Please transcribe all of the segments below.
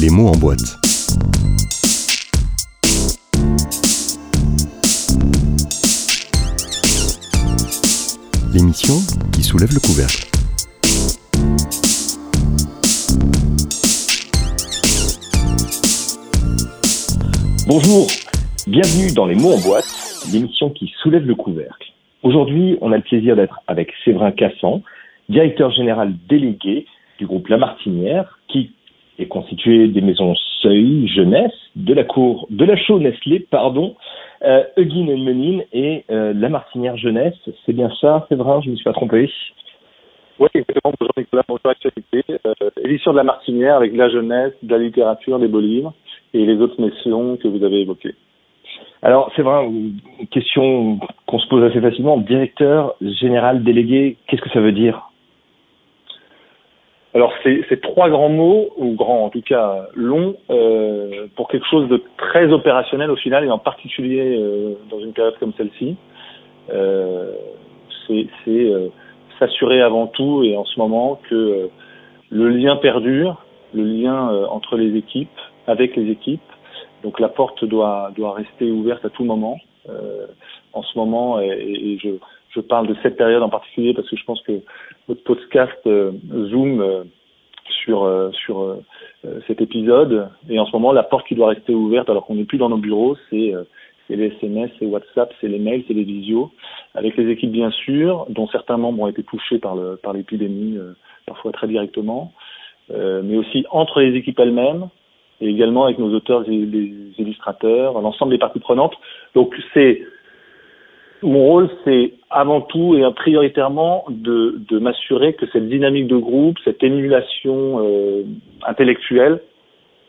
Les mots en boîte. L'émission qui soulève le couvercle. Bonjour, bienvenue dans Les mots en boîte, l'émission qui soulève le couvercle. Aujourd'hui, on a le plaisir d'être avec Séverin Cassan, directeur général délégué du groupe La Martinière, qui est constitué des maisons Seuil, Jeunesse, de la cour, de la chaux Nestlé, pardon, euh, Euguine et Menine et euh, La Martinière Jeunesse. C'est bien ça, Séverin, je ne me suis pas trompé? Oui, exactement. Bonjour Nicolas, bonjour Actualité. Euh, édition de La Martinière avec de la jeunesse, de la littérature, des beaux livres et les autres missions que vous avez évoquées. Alors, c'est vrai, une question qu'on se pose assez facilement. Directeur général délégué, qu'est-ce que ça veut dire? Alors c'est trois grands mots, ou grands en tout cas longs, euh, pour quelque chose de très opérationnel au final, et en particulier euh, dans une période comme celle-ci. Euh, c'est euh, s'assurer avant tout, et en ce moment, que euh, le lien perdure, le lien entre les équipes, avec les équipes. Donc la porte doit, doit rester ouverte à tout moment. en ce moment, et, et je, je parle de cette période en particulier parce que je pense que votre podcast euh, zoom euh, sur euh, sur cet épisode. Et en ce moment la porte qui doit rester ouverte alors qu'on n'est plus dans nos bureaux c'est c'est les SMS, c'est WhatsApp, c'est les mails, c'est les visios, avec les équipes bien sûr, dont certains membres ont été touchés par le par l'épidémie, parfois très directement, mais aussi entre les équipes elles-mêmes et également avec nos auteurs et les illustrateurs, l'ensemble des parties prenantes. Donc c'est mon rôle, c'est avant tout et prioritairement de, de m'assurer que cette dynamique de groupe, cette émulation euh, intellectuelle,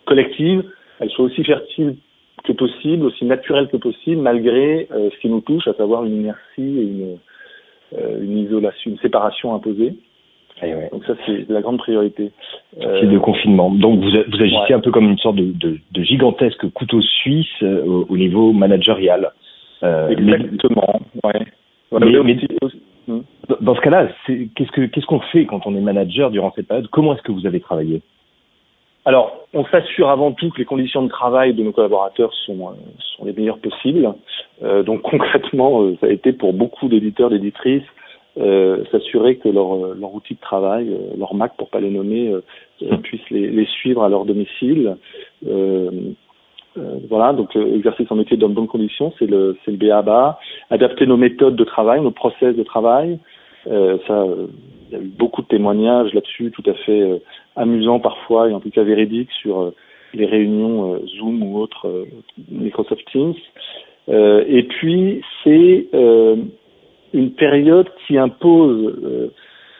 collective, elle soit aussi fertile que possible, aussi naturelle que possible, malgré euh, ce qui nous touche, à savoir une inertie et une, euh, une isolation, une séparation imposée. Eh ouais. Donc ça, c'est la grande priorité. C'est de confinement. Donc vous, vous agissez un peu comme une sorte de, de, de gigantesque couteau suisse au, au niveau managérial. Euh, Exactement, ouais. mais, mais hmm. dans ce cas-là, qu'est-ce que qu'est-ce qu'on fait quand on est manager durant cette période? Comment est-ce que vous avez travaillé? Alors, on s'assure avant tout que les conditions de travail de nos collaborateurs sont, euh, sont les meilleures possibles. Euh, donc concrètement, euh, ça a été pour beaucoup d'éditeurs, d'éditrices, euh, s'assurer que leur, leur outil de travail, leur Mac pour pas les nommer, puisse les, les, suivre à leur domicile. Euh, voilà, donc euh, exercer son métier dans de bonnes conditions, c'est le c'est le BABA. Adapter nos méthodes de travail, nos process de travail. Euh, ça, il y a eu beaucoup de témoignages là-dessus, tout à fait amusants parfois et en tout cas véridiques sur les réunions Zoom ou autres Microsoft Teams. et puis c'est une période qui impose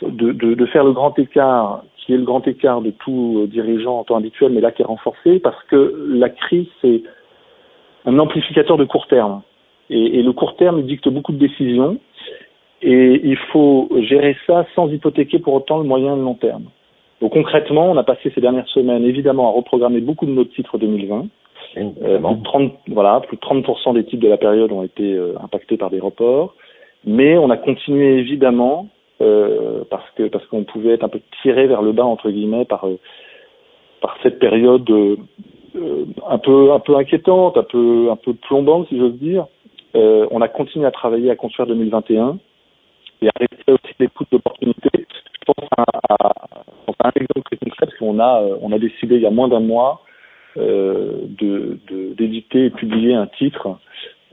de, faire le grand écart qui est le grand écart de tout dirigeant en temps habituel, mais là qui est renforcé, parce que la crise, c'est un amplificateur de court terme. Et, et, le court terme dicte beaucoup de décisions, et il faut gérer ça sans hypothéquer pour autant le moyen et le long terme. Donc concrètement, on a passé ces dernières semaines, évidemment, à reprogrammer beaucoup de nos titres 2020. Euh, plus de 30, voilà, plus de 30% des titres de la période ont été euh, impactés par des reports. Mais on a continué évidemment euh, parce que parce qu'on pouvait être un peu tiré vers le bas entre guillemets par euh, par cette période euh, un peu un peu inquiétante, un peu un peu plombante si j'ose dire. on a continué à travailler à construire 2021 et à rester aussi l'écoute d'opportunités. Je pense à, un exemple très concret parce qu'on a on a décidé il y a moins d'un mois euh, de d'éditer et publier un titre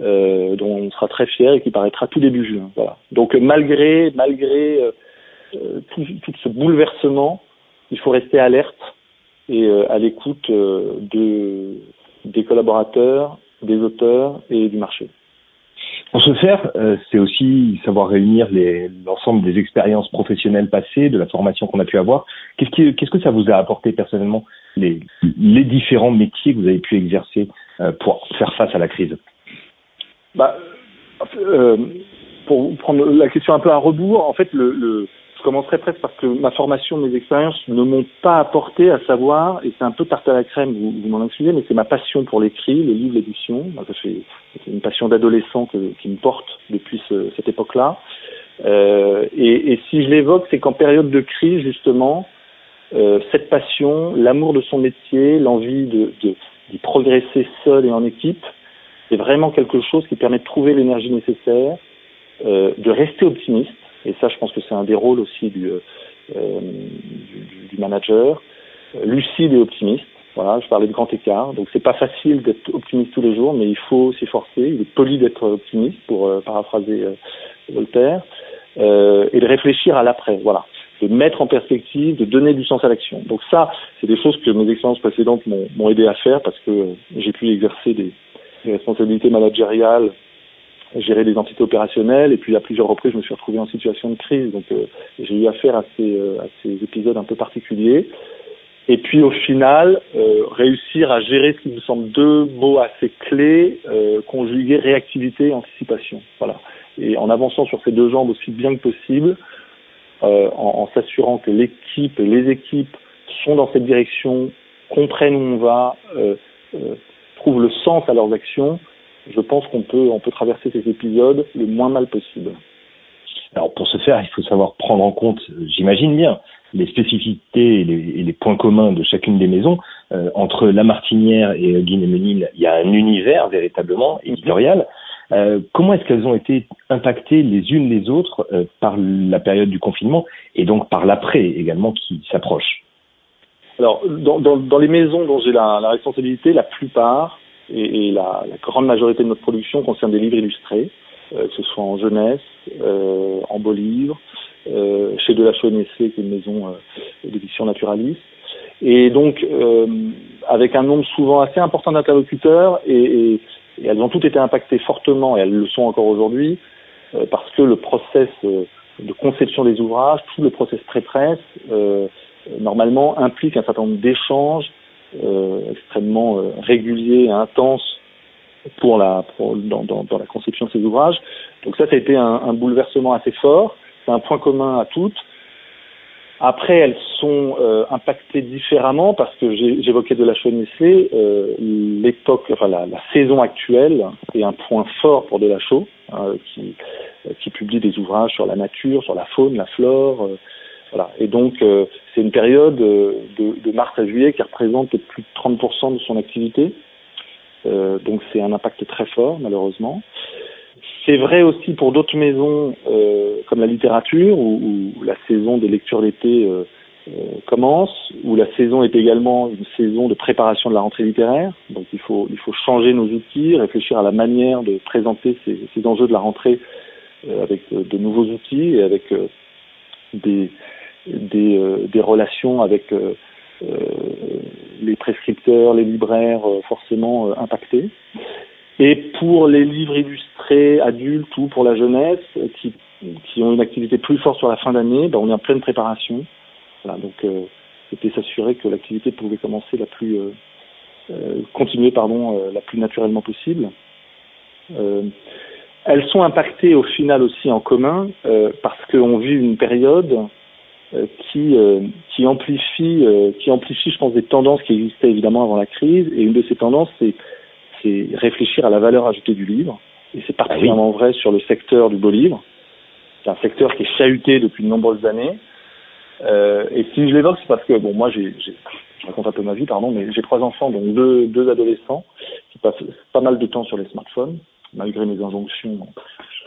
euh, dont on sera très fier et qui paraîtra tout début juin. Voilà. Donc malgré malgré euh, euh, tout, tout, ce bouleversement, il faut rester alerte et euh, à l'écoute de des collaborateurs, des auteurs et du marché. Pour ce faire, c'est aussi savoir réunir l'ensemble des expériences professionnelles passées, de la formation qu'on a pu avoir. Qu'est-ce qui, que ça vous a apporté personnellement les, les différents métiers que vous avez pu exercer pour faire face à la crise? Bah, euh, pour prendre la question un peu à rebours, en fait, le, le, je commencerai presque parce que ma formation, mes expériences ne m'ont pas apporté à savoir, et c'est un peu tarte à la crème, vous, vous m'en excusez, mais c'est ma passion pour l'écrit, les livres, l'édition. C'est une passion d'adolescent qui me porte depuis ce, cette époque-là. Euh, et, et, si je l'évoque, c'est qu'en période de crise, justement, cette passion, l'amour de son métier, l'envie de, d'y progresser seul et en équipe, c'est vraiment quelque chose qui permet de trouver l'énergie nécessaire, euh, de rester optimiste. Et ça, je pense que c'est un des rôles aussi du, euh, du, manager, lucide et optimiste. Voilà, je parlais de grand écart. Donc c'est pas facile d'être optimiste tous les jours, mais il faut s'y forcer. Il est poli d'être optimiste, pour euh, paraphraser Voltaire, et de réfléchir à l'après. Voilà de mettre en perspective, de donner du sens à l'action. Donc ça, c'est des choses que mes expériences précédentes m'ont aidé à faire parce que j'ai pu exercer des, des responsabilités managériales, gérer des entités opérationnelles, et puis à plusieurs reprises, je me suis retrouvé en situation de crise. Donc euh, j'ai eu affaire à ces, euh, à ces épisodes un peu particuliers. Et puis au final, euh, réussir à gérer ce qui me semble deux mots assez clés, euh, conjuguer réactivité et anticipation. Voilà. Et en avançant sur ces deux jambes aussi bien que possible, euh, en, en s'assurant que l'équipe et les équipes sont dans cette direction, comprennent où on va, euh, le sens à leurs actions, je pense qu'on peut, on peut traverser ces épisodes le moins mal possible. Alors pour ce faire, il faut savoir prendre en compte, j'imagine bien, les spécificités et les, et les, points communs de chacune des maisons. Euh, entre La Martinière et Guinée-Ménil, il y a un univers véritablement éditorial. Euh, comment est-ce qu'elles ont été impactées les unes les autres euh, par la période du confinement et donc par l'après également qui s'approche? Alors, dans, dans, dans, les maisons dont j'ai la, la, responsabilité, la plupart et, et la, la, grande majorité de notre production concerne des livres illustrés, euh, que ce soit en jeunesse, euh, en beaux livres, euh, chez Delachaux Nessé, qui est une maison euh, d'édition naturaliste. Et donc, euh, avec un nombre souvent assez important d'interlocuteurs, et, et, et, elles ont toutes été impactées fortement, et elles le sont encore aujourd'hui, euh, parce que le process de conception des ouvrages, tout le process pré-presse, normalement implique un certain nombre d'échanges extrêmement euh, réguliers et intenses pour la pour, dans, dans, dans, la conception de ces ouvrages. Donc ça, ça a été un, un bouleversement assez fort. C'est un point commun à toutes. Après, elles sont euh, impactées différemment parce que j'évoquais de la Nestlé, euh, l'époque, enfin la, la, saison actuelle est un point fort pour de la chaux, hein, qui, qui publie des ouvrages sur la nature, sur la faune, la flore, euh, voilà. Et donc, euh, c'est une période euh, de, mars à juillet qui représente plus de 30% de son activité. Euh, donc, c'est un impact très fort, malheureusement. C'est vrai aussi pour d'autres maisons comme la littérature, où, où, la saison des lectures d'été commence, où la saison est également une saison de préparation de la rentrée littéraire. Donc, il faut, il faut changer nos outils, réfléchir à la manière de présenter ces, ces enjeux de la rentrée avec de nouveaux outils et avec des, des, euh, des relations avec euh, euh, les prescripteurs, les libraires forcément impactés. Et pour les livres illustrés adultes ou pour la jeunesse qui, qui ont une activité plus forte sur la fin d'année, ben on est en pleine préparation. Donc c'était s'assurer que l'activité pouvait commencer la plus continuer pardon la plus naturellement possible. elles sont impactées au final aussi en commun parce qu'on vit une période qui euh, qui amplifie euh, qui amplifie je pense des tendances qui existaient évidemment avant la crise. Et une de ces tendances c'est c'est réfléchir à la valeur ajoutée du livre. Et c'est particulièrement vrai sur le secteur du beau livre. C'est un secteur qui est chahuté depuis de nombreuses années. Euh, et si je l'évoque c'est parce que bon moi j'ai je raconte un peu ma vie pardon mais j'ai trois enfants donc deux deux adolescents qui passent pas mal de temps sur les smartphones malgré mes injonctions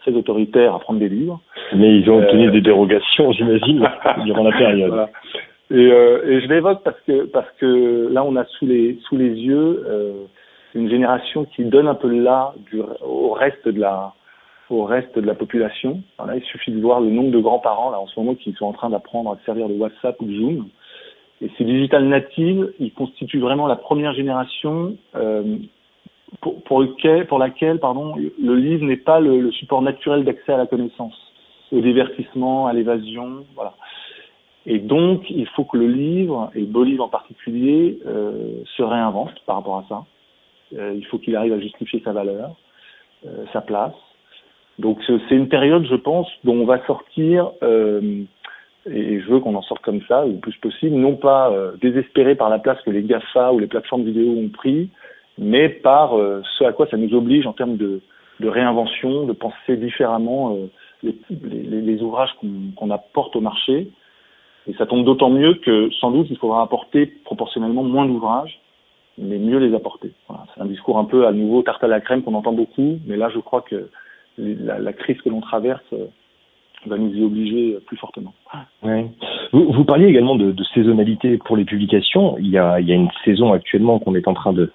très autoritaire à prendre des livres. Mais ils ont obtenu euh, des dérogations, j'imagine, durant la période. Voilà. Et, euh, et, je l'évoque parce que parce que là on a sous les sous les yeux euh, une génération qui donne un peu là du, au reste de la au reste de la population. Il suffit de voir le nombre de grands-parents là en ce moment qui sont en train d'apprendre à servir de WhatsApp ou de Zoom. Et ces digital natives, ils constituent vraiment la première génération euh, pour, laquelle pardon, le livre n'est pas le, support naturel d'accès à la connaissance, au divertissement, à l'évasion, voilà. Et donc, il faut que le livre, et le beau livre en particulier, euh, se réinvente par rapport à ça. Euh, il faut qu'il arrive à justifier sa valeur, euh, sa place. Donc, c'est une période, je pense, dont on va sortir, et je veux qu'on en sorte comme ça, le plus possible, non pas désespéré par la place que les GAFA ou les plateformes vidéo ont pris, mais par euh, ce à quoi ça nous oblige en termes de, réinvention, de penser différemment euh, les, ouvrages qu'on apporte au marché. Et ça tombe d'autant mieux que sans doute il faudra apporter proportionnellement moins d'ouvrages, mais mieux les apporter. Voilà. C'est un discours un peu à nouveau tarte à la crème qu'on entend beaucoup, mais là je crois que la, crise que l'on traverse euh, va nous y obliger plus fortement. Ouais. Vous, parliez également de, de, saisonnalité pour les publications. Il y a, il y a une saison actuellement qu'on est en train de,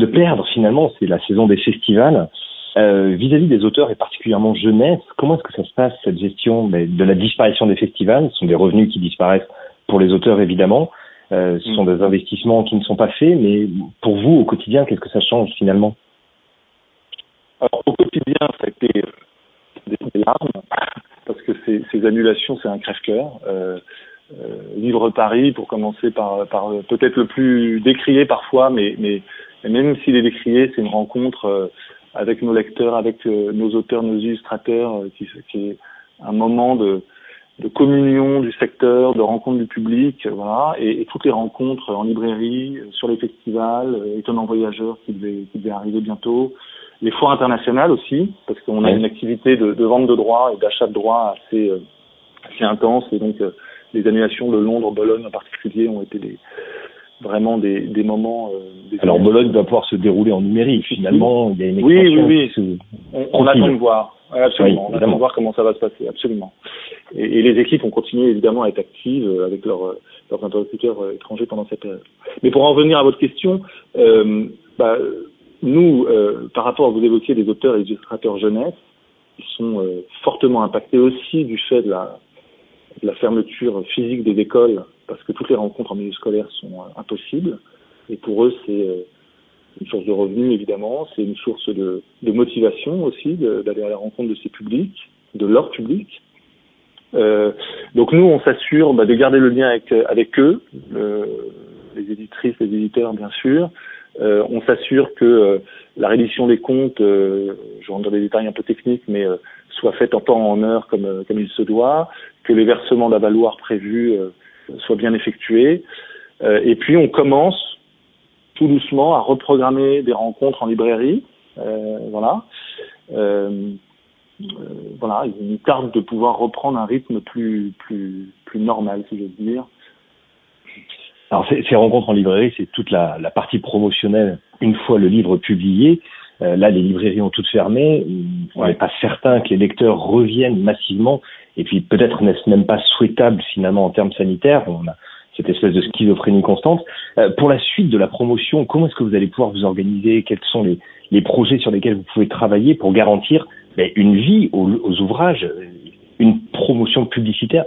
de perdre finalement, c'est la saison des festivals. Euh, vis-à-vis des auteurs et particulièrement jeunesse, comment est-ce que ça se passe cette gestion de la disparition des festivals? Ce sont des revenus qui disparaissent pour les auteurs évidemment. Euh, ce sont mm. des investissements qui ne sont pas faits, mais pour vous au quotidien, qu'est-ce que ça change finalement? Alors au quotidien, ça a été des larmes parce que ces, ces annulations, c'est un crève-cœur. Euh, euh, Livre Paris, pour commencer par, par peut-être le plus décrié parfois, mais, mais, même s'il est décrié, c'est une rencontre euh, avec nos lecteurs, avec euh, nos auteurs, nos illustrateurs, euh, qui, qui, est un moment de, de, communion du secteur, de rencontre du public, voilà, et, et, toutes les rencontres en librairie, sur les festivals, étonnants voyageurs qui devaient, qui arriver bientôt, les foires internationales aussi, parce qu'on a une activité de, de, vente de droits et d'achat de droits assez, assez intense, et donc les annulations de Londres, Bologne en particulier ont été des, vraiment des, des moments. Euh, Alors Bologne va pouvoir se dérouler en numérique. Finalement, il y a une Oui, oui, oui. On, on attend de voir. Absolument. on attend de voir comment ça va se passer. Absolument. Et, et, les équipes ont continué évidemment à être actives euh, avec leurs, euh, leurs interlocuteurs étrangers pendant cette période. Mais pour en revenir à votre question, euh, bah, nous, euh, par rapport à vous évoquiez des auteurs et illustrateurs jeunesse, ils sont euh, fortement impactés aussi du fait de la, de la fermeture physique des écoles parce que toutes les rencontres en milieu scolaire sont euh, impossibles. Et pour eux, c'est euh, une source de revenus, évidemment, c'est une source de, motivation aussi d'aller à la rencontre de ces publics, de leur public. Euh, donc nous, on s'assure bah, de garder le lien avec, avec eux, les éditrices, les éditeurs, bien sûr. Euh, on s'assure que euh, la reddition des comptes, euh, je rentre dans des détails un peu techniques, mais soit faite en temps en heure comme, comme il se doit, que les versements d'avaloir prévus soit bien effectué. Euh, et puis on commence tout doucement à reprogrammer des rencontres en librairie. Euh, voilà. Euh, voilà, il nous tarde de pouvoir reprendre un rythme plus plus plus normal, si j'ose dire. Alors ces, ces, rencontres en librairie, c'est toute la, la, partie promotionnelle une fois le livre publié. Euh, là, les librairies ont toutes fermé. On n'est pas certain que les lecteurs reviennent massivement. Et puis peut-être n'est-ce même pas souhaitable finalement en termes sanitaires. On a cette espèce de schizophrénie constante. Euh, pour la suite de la promotion, comment est-ce que vous allez pouvoir vous organiser? Quels sont les, projets sur lesquels vous pouvez travailler pour garantir ben, une vie aux, ouvrages, une promotion publicitaire,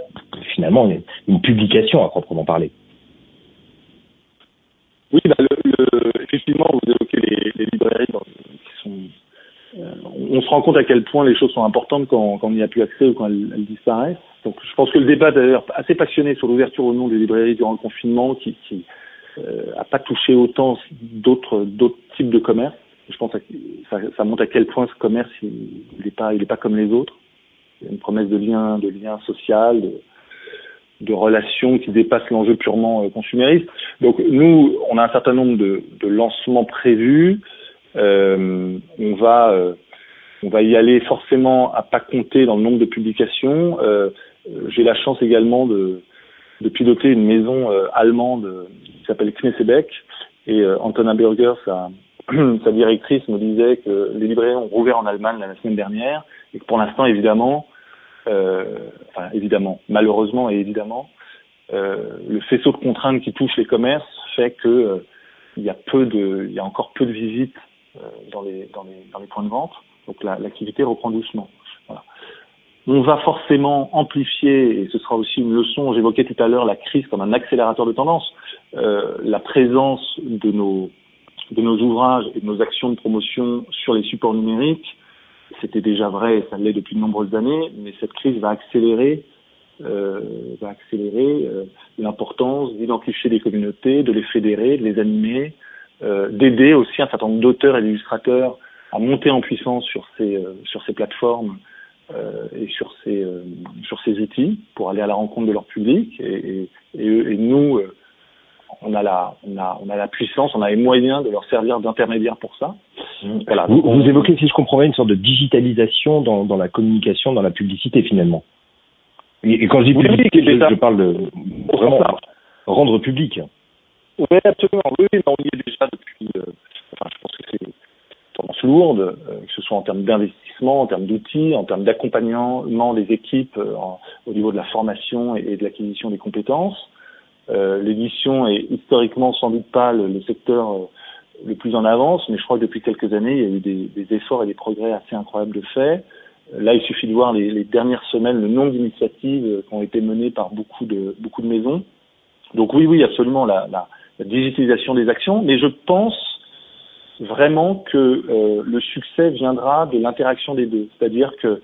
finalement une, publication à proprement parler? Oui, bah, effectivement, vous évoquez les librairies qui sont. Euh, on se rend compte à quel point les choses sont importantes quand, on n'y a plus accès ou quand elles, disparaissent. Donc, je pense que le débat d'ailleurs assez passionné sur l'ouverture ou non des librairies durant le confinement, qui, qui euh, a pas touché autant d'autres types de commerce. Je pense que ça, ça, montre à quel point ce commerce il n'est pas pas comme les autres. Il y a une promesse de lien de lien social. De, relations qui dépassent l'enjeu purement euh, consumériste. Donc nous, on a un certain nombre de, de lancements prévus. Euh, on va euh, on va y aller forcément à pas compter dans le nombre de publications. Euh, J'ai la chance également de, de piloter une maison euh, allemande qui s'appelle Knessebeck et euh, Antona Berger, sa, sa directrice, me disait que les librairies ont rouvert en Allemagne la semaine dernière et que pour l'instant, évidemment, euh, enfin évidemment, malheureusement et évidemment, euh, le faisceau de contraintes qui touche les commerces fait que euh, il y a peu de, il y a encore peu de visites dans les dans les dans les points de vente. Donc l'activité reprend doucement. Voilà. On va forcément amplifier, et ce sera aussi une leçon, j'évoquais tout à l'heure la crise comme un accélérateur de tendance, euh, la présence de nos, de nos ouvrages et de nos actions de promotion sur les supports numériques c'était déjà vrai, ça l'est depuis de nombreuses années, mais cette crise va accélérer, euh, accélérer euh, l'importance d'identifier des communautés, de les fédérer, de les animer, euh, d'aider aussi un certain nombre d'auteurs et d'illustrateurs à monter en puissance sur ces euh, sur ces plateformes euh, et sur ces euh, sur ces outils pour aller à la rencontre de leur public et, et, et, et nous on a la, on a, on a la puissance, on a les moyens de leur servir d'intermédiaire pour ça. Mmh. Voilà. Vous, vous, évoquez, si je comprends bien, une sorte de digitalisation dans, dans la communication, dans la publicité finalement. Et, quand je dis public, je, parle de vraiment rendre public. Oui, absolument. Oui, on y est déjà depuis. Euh, enfin, je pense que c'est tendance lourde, euh, que ce soit en termes d'investissement, en termes d'outils, en termes d'accompagnement des équipes euh, au niveau de la formation et, de l'acquisition des compétences. L'édition est historiquement sans doute pas le, secteur le plus en avance, mais je crois que depuis quelques années, il y a eu des, efforts et des progrès assez incroyables de fait. Là, il suffit de voir les, dernières semaines, le nombre d'initiatives qui ont été menées par beaucoup de beaucoup de maisons. Donc oui, oui, absolument, la digitalisation des actions, mais je pense vraiment que euh, le succès viendra de l'interaction des deux. C'est-à-dire que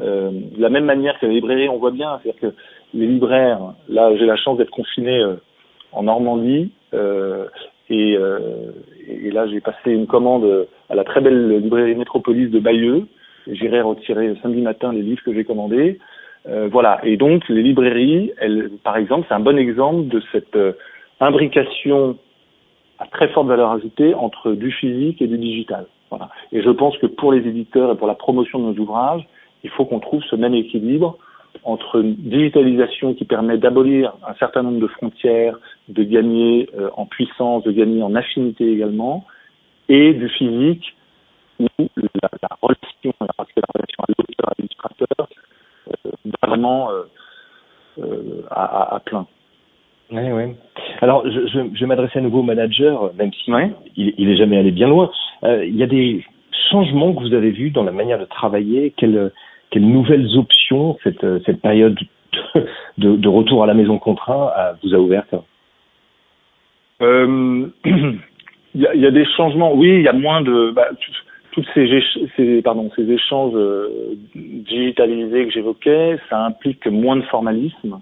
euh, de la même manière que les librairies, on voit bien, c'est-à-dire que les libraires, là j'ai la chance d'être confiné euh, en Normandie, et, et, là j'ai passé une commande à la très belle librairie Métropolis de Bayeux, j'irai retirer samedi matin les livres que j'ai commandés. voilà, et donc les librairies, elles, par exemple, c'est un bon exemple de cette imbrication à très forte valeur ajoutée entre du physique et du digital. Voilà. Et je pense que pour les éditeurs et pour la promotion de nos ouvrages, il faut qu'on trouve ce même équilibre entre une digitalisation qui permet d'abolir un certain nombre de frontières, de gagner euh, en puissance, de gagner en affinité également, et du physique où la, relation, parce que la relation à l'auteur, à l'illustrateur, euh, vraiment euh, à, à plein. Oui, oui. Alors, je, je, je vais m'adresser à nouveau au manager, même si il, il est jamais allé bien loin. Euh, il y a des changements que vous avez vus dans la manière de travailler. Quelles, quelles nouvelles options cette, cette période de, de retour à la maison contraint vous a ouvertes euh, il, y a, il y, a, des changements. Oui, il y a moins de bah, toutes ces, ces, pardon, ces échanges euh, digitalisés que j'évoquais. Ça implique moins de formalisme.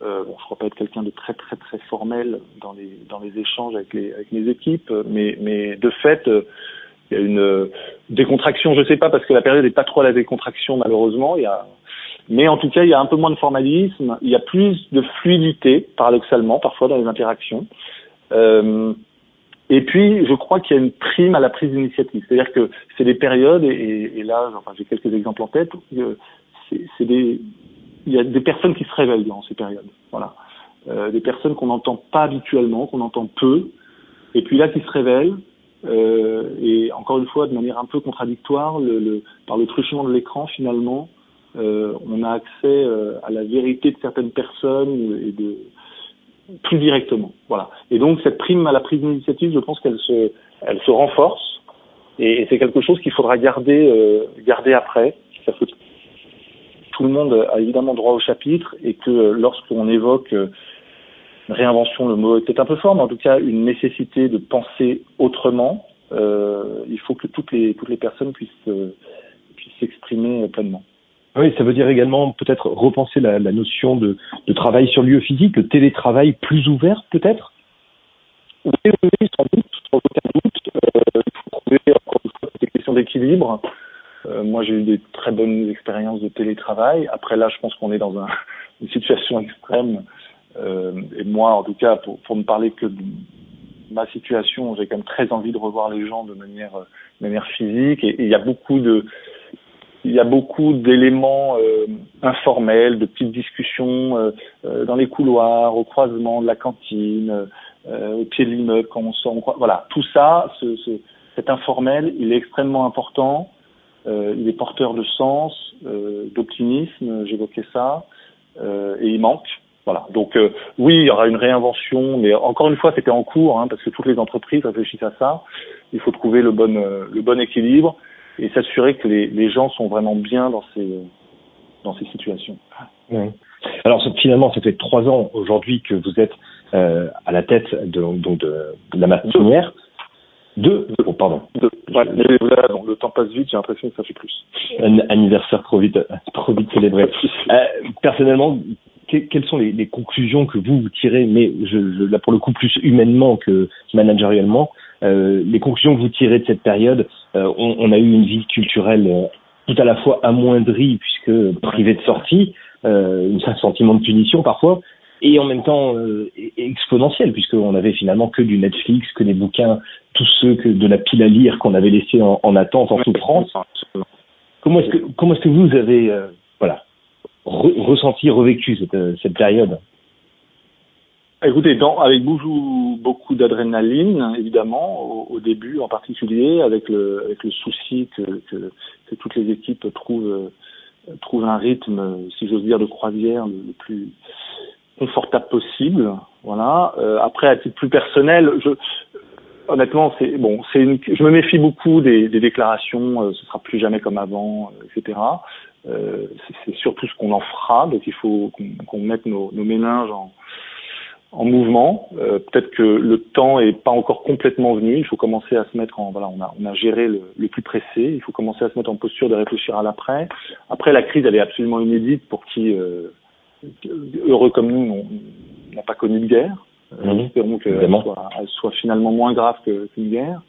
Euh, je crois pas être quelqu'un de très très très formel dans les échanges avec mes équipes, mais de fait, euh, il y a une euh, décontraction. Je sais pas parce que la période n'est pas trop à la décontraction malheureusement. Mais en tout cas, il y a un peu moins de formalisme, il y a plus de fluidité, paradoxalement, parfois dans les interactions. Et puis, je crois qu'il y a une prime à la prise d'initiative. C'est-à-dire que c'est des périodes, et, là, j'ai quelques exemples en tête, c'est des, il y a des personnes qui se révèlent dans ces périodes. Voilà. Euh, des personnes qu'on n'entend pas habituellement, qu'on entend peu, et puis là qui se révèlent, euh, et encore une fois de manière un peu contradictoire, le, le, par le truchement de l'écran finalement, euh, on a accès euh, à la vérité de certaines personnes et de plus directement. Voilà. Et donc cette prime à la prise d'initiative, je pense qu'elle se, elle se renforce, et, c'est quelque chose qu'il faudra garder, euh, garder après. Ça tout le monde a évidemment droit au chapitre et que lorsqu'on évoque euh, réinvention, le mot est peut-être un peu fort, mais en tout cas une nécessité de penser autrement, euh, il faut que toutes les toutes les personnes puissent euh, puissent s'exprimer pleinement. Oui, ça veut dire également peut-être repenser la, la notion de, de, travail sur lieu physique, le télétravail plus ouvert peut-être? Oui, oui, sans doute, sans aucun doute. Euh, il faut trouver encore une fois des questions d'équilibre. Euh, moi, j'ai eu des très bonnes expériences de télétravail. Après, là, je pense qu'on est dans un, une situation extrême. Euh, et moi, en tout cas, pour, pour ne parler que de ma situation, j'ai quand même très envie de revoir les gens de manière, manière physique. Et il y a beaucoup de, il y a beaucoup d'éléments euh, informels, de petites discussions euh, euh dans les couloirs, au croisement de la cantine, euh, au pied de l'immeuble quand on sort. voilà, tout ça, ce, cet informel, il est extrêmement important. Euh, il est porteur de sens, euh, d'optimisme, j'évoquais ça, euh, et il manque. Voilà. Donc oui, il y aura une réinvention, mais encore une fois, c'était en cours, hein, parce que toutes les entreprises réfléchissent à ça. Il faut trouver le bon, le bon équilibre et s'assurer que les, les, gens sont vraiment bien dans ces, dans ces situations. Oui. Alors finalement, ça fait trois ans aujourd'hui que vous êtes euh, à la tête de, donc de, de la matière. Deux, oh, pardon. Deux. le temps passe vite, j'ai l'impression que ça fait plus. Un anniversaire trop vite, trop vite célébré. euh, personnellement, quelles sont les, les, conclusions que vous, vous tirez, mais je, je, là pour le coup plus humainement que managériellement, euh, les conclusions que vous tirez de cette période, euh, on, on, a eu une vie culturelle euh, tout à la fois amoindrie puisque privée de sortie, euh, un sentiment de punition parfois, et en même temps euh, exponentielle puisqu'on avait finalement que du Netflix, que des bouquins, tous ceux que de la pile à lire qu'on avait laissé en, en, attente, en souffrance. Comment est-ce que comment est-ce que vous avez euh, voilà ressenti, revécu cette, cette période? Écoutez, dans, avec beaucoup, beaucoup d'adrénaline, évidemment, au, début en particulier, avec le, avec le souci que, que, que toutes les équipes trouvent, trouvent un rythme, si j'ose dire, de croisière le, plus confortable possible. Voilà. Euh, après, à titre plus personnel, honnêtement, c'est bon, c'est une, je me méfie beaucoup des, déclarations. Euh, ce sera plus jamais comme avant, euh, etc. Euh, c'est surtout ce qu'on en fera. Donc, il faut qu'on mette nos, nos méninges en en mouvement. Peut-être que le temps est pas encore complètement venu. Il faut commencer à se mettre en voilà, on a on a géré le, le, plus pressé. Il faut commencer à se mettre en posture de réfléchir à l'après. Après, la crise, elle est absolument inédite pour qui heureux comme nous n'a pas connu de guerre. Mmh. Espérons qu'elle soit, soit, finalement moins grave qu'une guerre.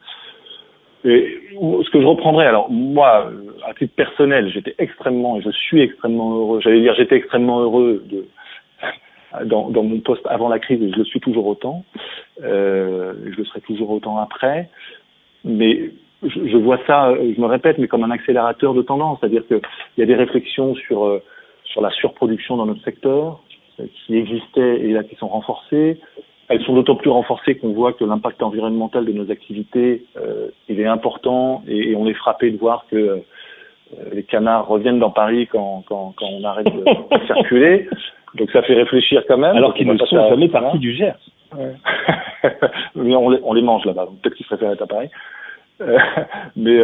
Et ce que je reprendrai, alors moi, à titre personnel, j'étais extrêmement, et je suis extrêmement heureux, j'allais dire j'étais extrêmement heureux de, dans, dans, mon poste avant la crise et je le suis toujours autant. Euh, je le serai toujours autant après. Mais je, je, vois ça, je me répète, mais comme un accélérateur de tendance, c'est-à-dire qu'il y a des réflexions sur euh, sur la surproduction dans notre secteur euh, qui existaient et là qui sont renforcées. Elles sont d'autant plus renforcées qu'on voit que l'impact environnemental de nos activités euh, il est important et, et, on est frappé de voir que euh, les canards reviennent dans Paris quand, quand, quand on arrête de circuler. Donc ça fait réfléchir quand même. Alors qu'ils ne sont jamais partie du Gers. Ouais. mais on les, on les mange là-bas. Peut-être qu'ils préfèrent être à Paris. Euh, mais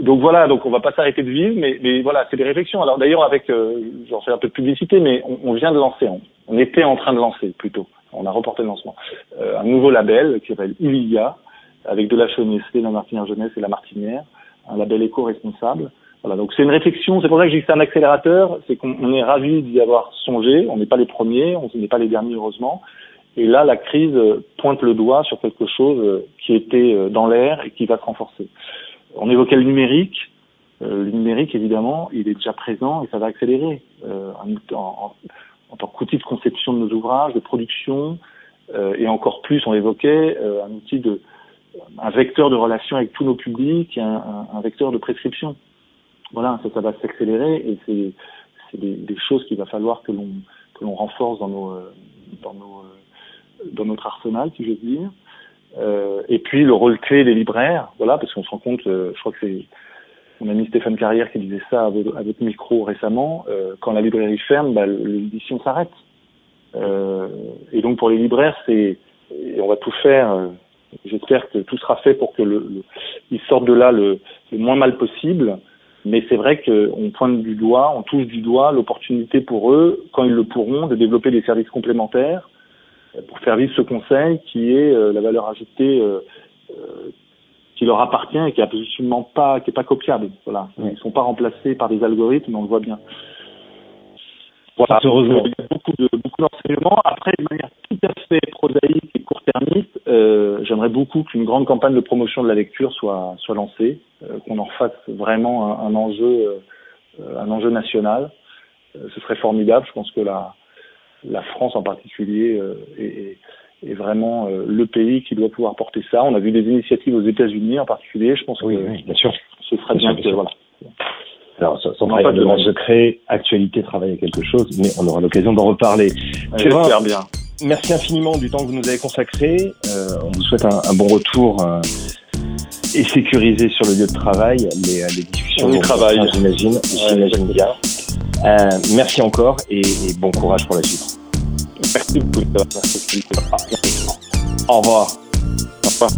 donc voilà, donc on va pas s'arrêter de vivre, mais, mais voilà, c'est des réflexions. Alors d'ailleurs avec, euh, j'en fais un peu de publicité, mais on, vient de lancer, on, était en train de lancer plutôt, on a reporté le lancement, euh, un nouveau label qui s'appelle Ilia, avec de la Nestlé, la Martinière Jeunesse et la Martinière, un label éco-responsable, voilà, donc c'est une réflexion, c'est pour ça que j'ai dit que c'est un accélérateur, c'est qu'on est ravi d'y avoir songé, on n'est pas les premiers, on n'est pas les derniers heureusement, et là la crise pointe le doigt sur quelque chose qui était dans l'air et qui va se renforcer. On évoquait le numérique, euh, le numérique évidemment, il est déjà présent et ça va accélérer euh, en, en, en, tant qu'outil de conception de nos ouvrages, de production, euh, et encore plus on évoquait euh, un outil de un vecteur de relation avec tous nos publics, un, un, un vecteur de prescription voilà, ça, ça va s'accélérer et c'est des, des, choses qu'il va falloir que l'on que l'on renforce dans nos euh, dans nos euh, dans notre arsenal, si j'ose dire. Euh, et puis le rôle clé des libraires, voilà, parce qu'on se rend compte, euh, je crois que c'est mon ami Stéphane Carrière qui disait ça à votre, micro récemment, euh, quand la librairie ferme, bah, l'édition s'arrête. et donc pour les libraires, c'est on va tout faire. J'espère que tout sera fait pour que le, le, ils sortent de là le, le moins mal possible mais c'est vrai qu'on pointe du doigt, on touche du doigt l'opportunité pour eux, quand ils le pourront, de développer des services complémentaires pour faire vivre ce conseil qui est euh, la valeur ajoutée euh, euh, qui leur appartient et qui est absolument pas, qui est pas copiable. Voilà, ils sont pas remplacés par des algorithmes, on le voit bien. Voilà, heureusement. il y a beaucoup de beaucoup d'enseignements. Après, de manière tout à fait prosaïque et court-termiste, euh, j'aimerais beaucoup qu'une grande campagne de promotion de la lecture soit soit lancée, euh, qu'on en fasse vraiment un, un enjeu euh, un enjeu national. ce serait formidable. Je pense que la la France en particulier est, est, vraiment le pays qui doit pouvoir porter ça. On a vu des initiatives aux États-Unis en particulier. Je pense oui, que oui, bien sûr. ce serait bien, bien, que, voilà. Alors, sans parler de secret, actualité, travail à quelque chose, mais on aura l'occasion d'en reparler. J'espère bien. Merci infiniment du temps que vous nous avez consacré. Euh, on vous souhaite un, un bon retour euh, et sécurisé sur le lieu de travail. Les, les discussions on y travaille, j'imagine. Bien. Euh, merci encore et, et, bon courage pour la suite. Merci beaucoup. Merci. Au revoir. Au revoir.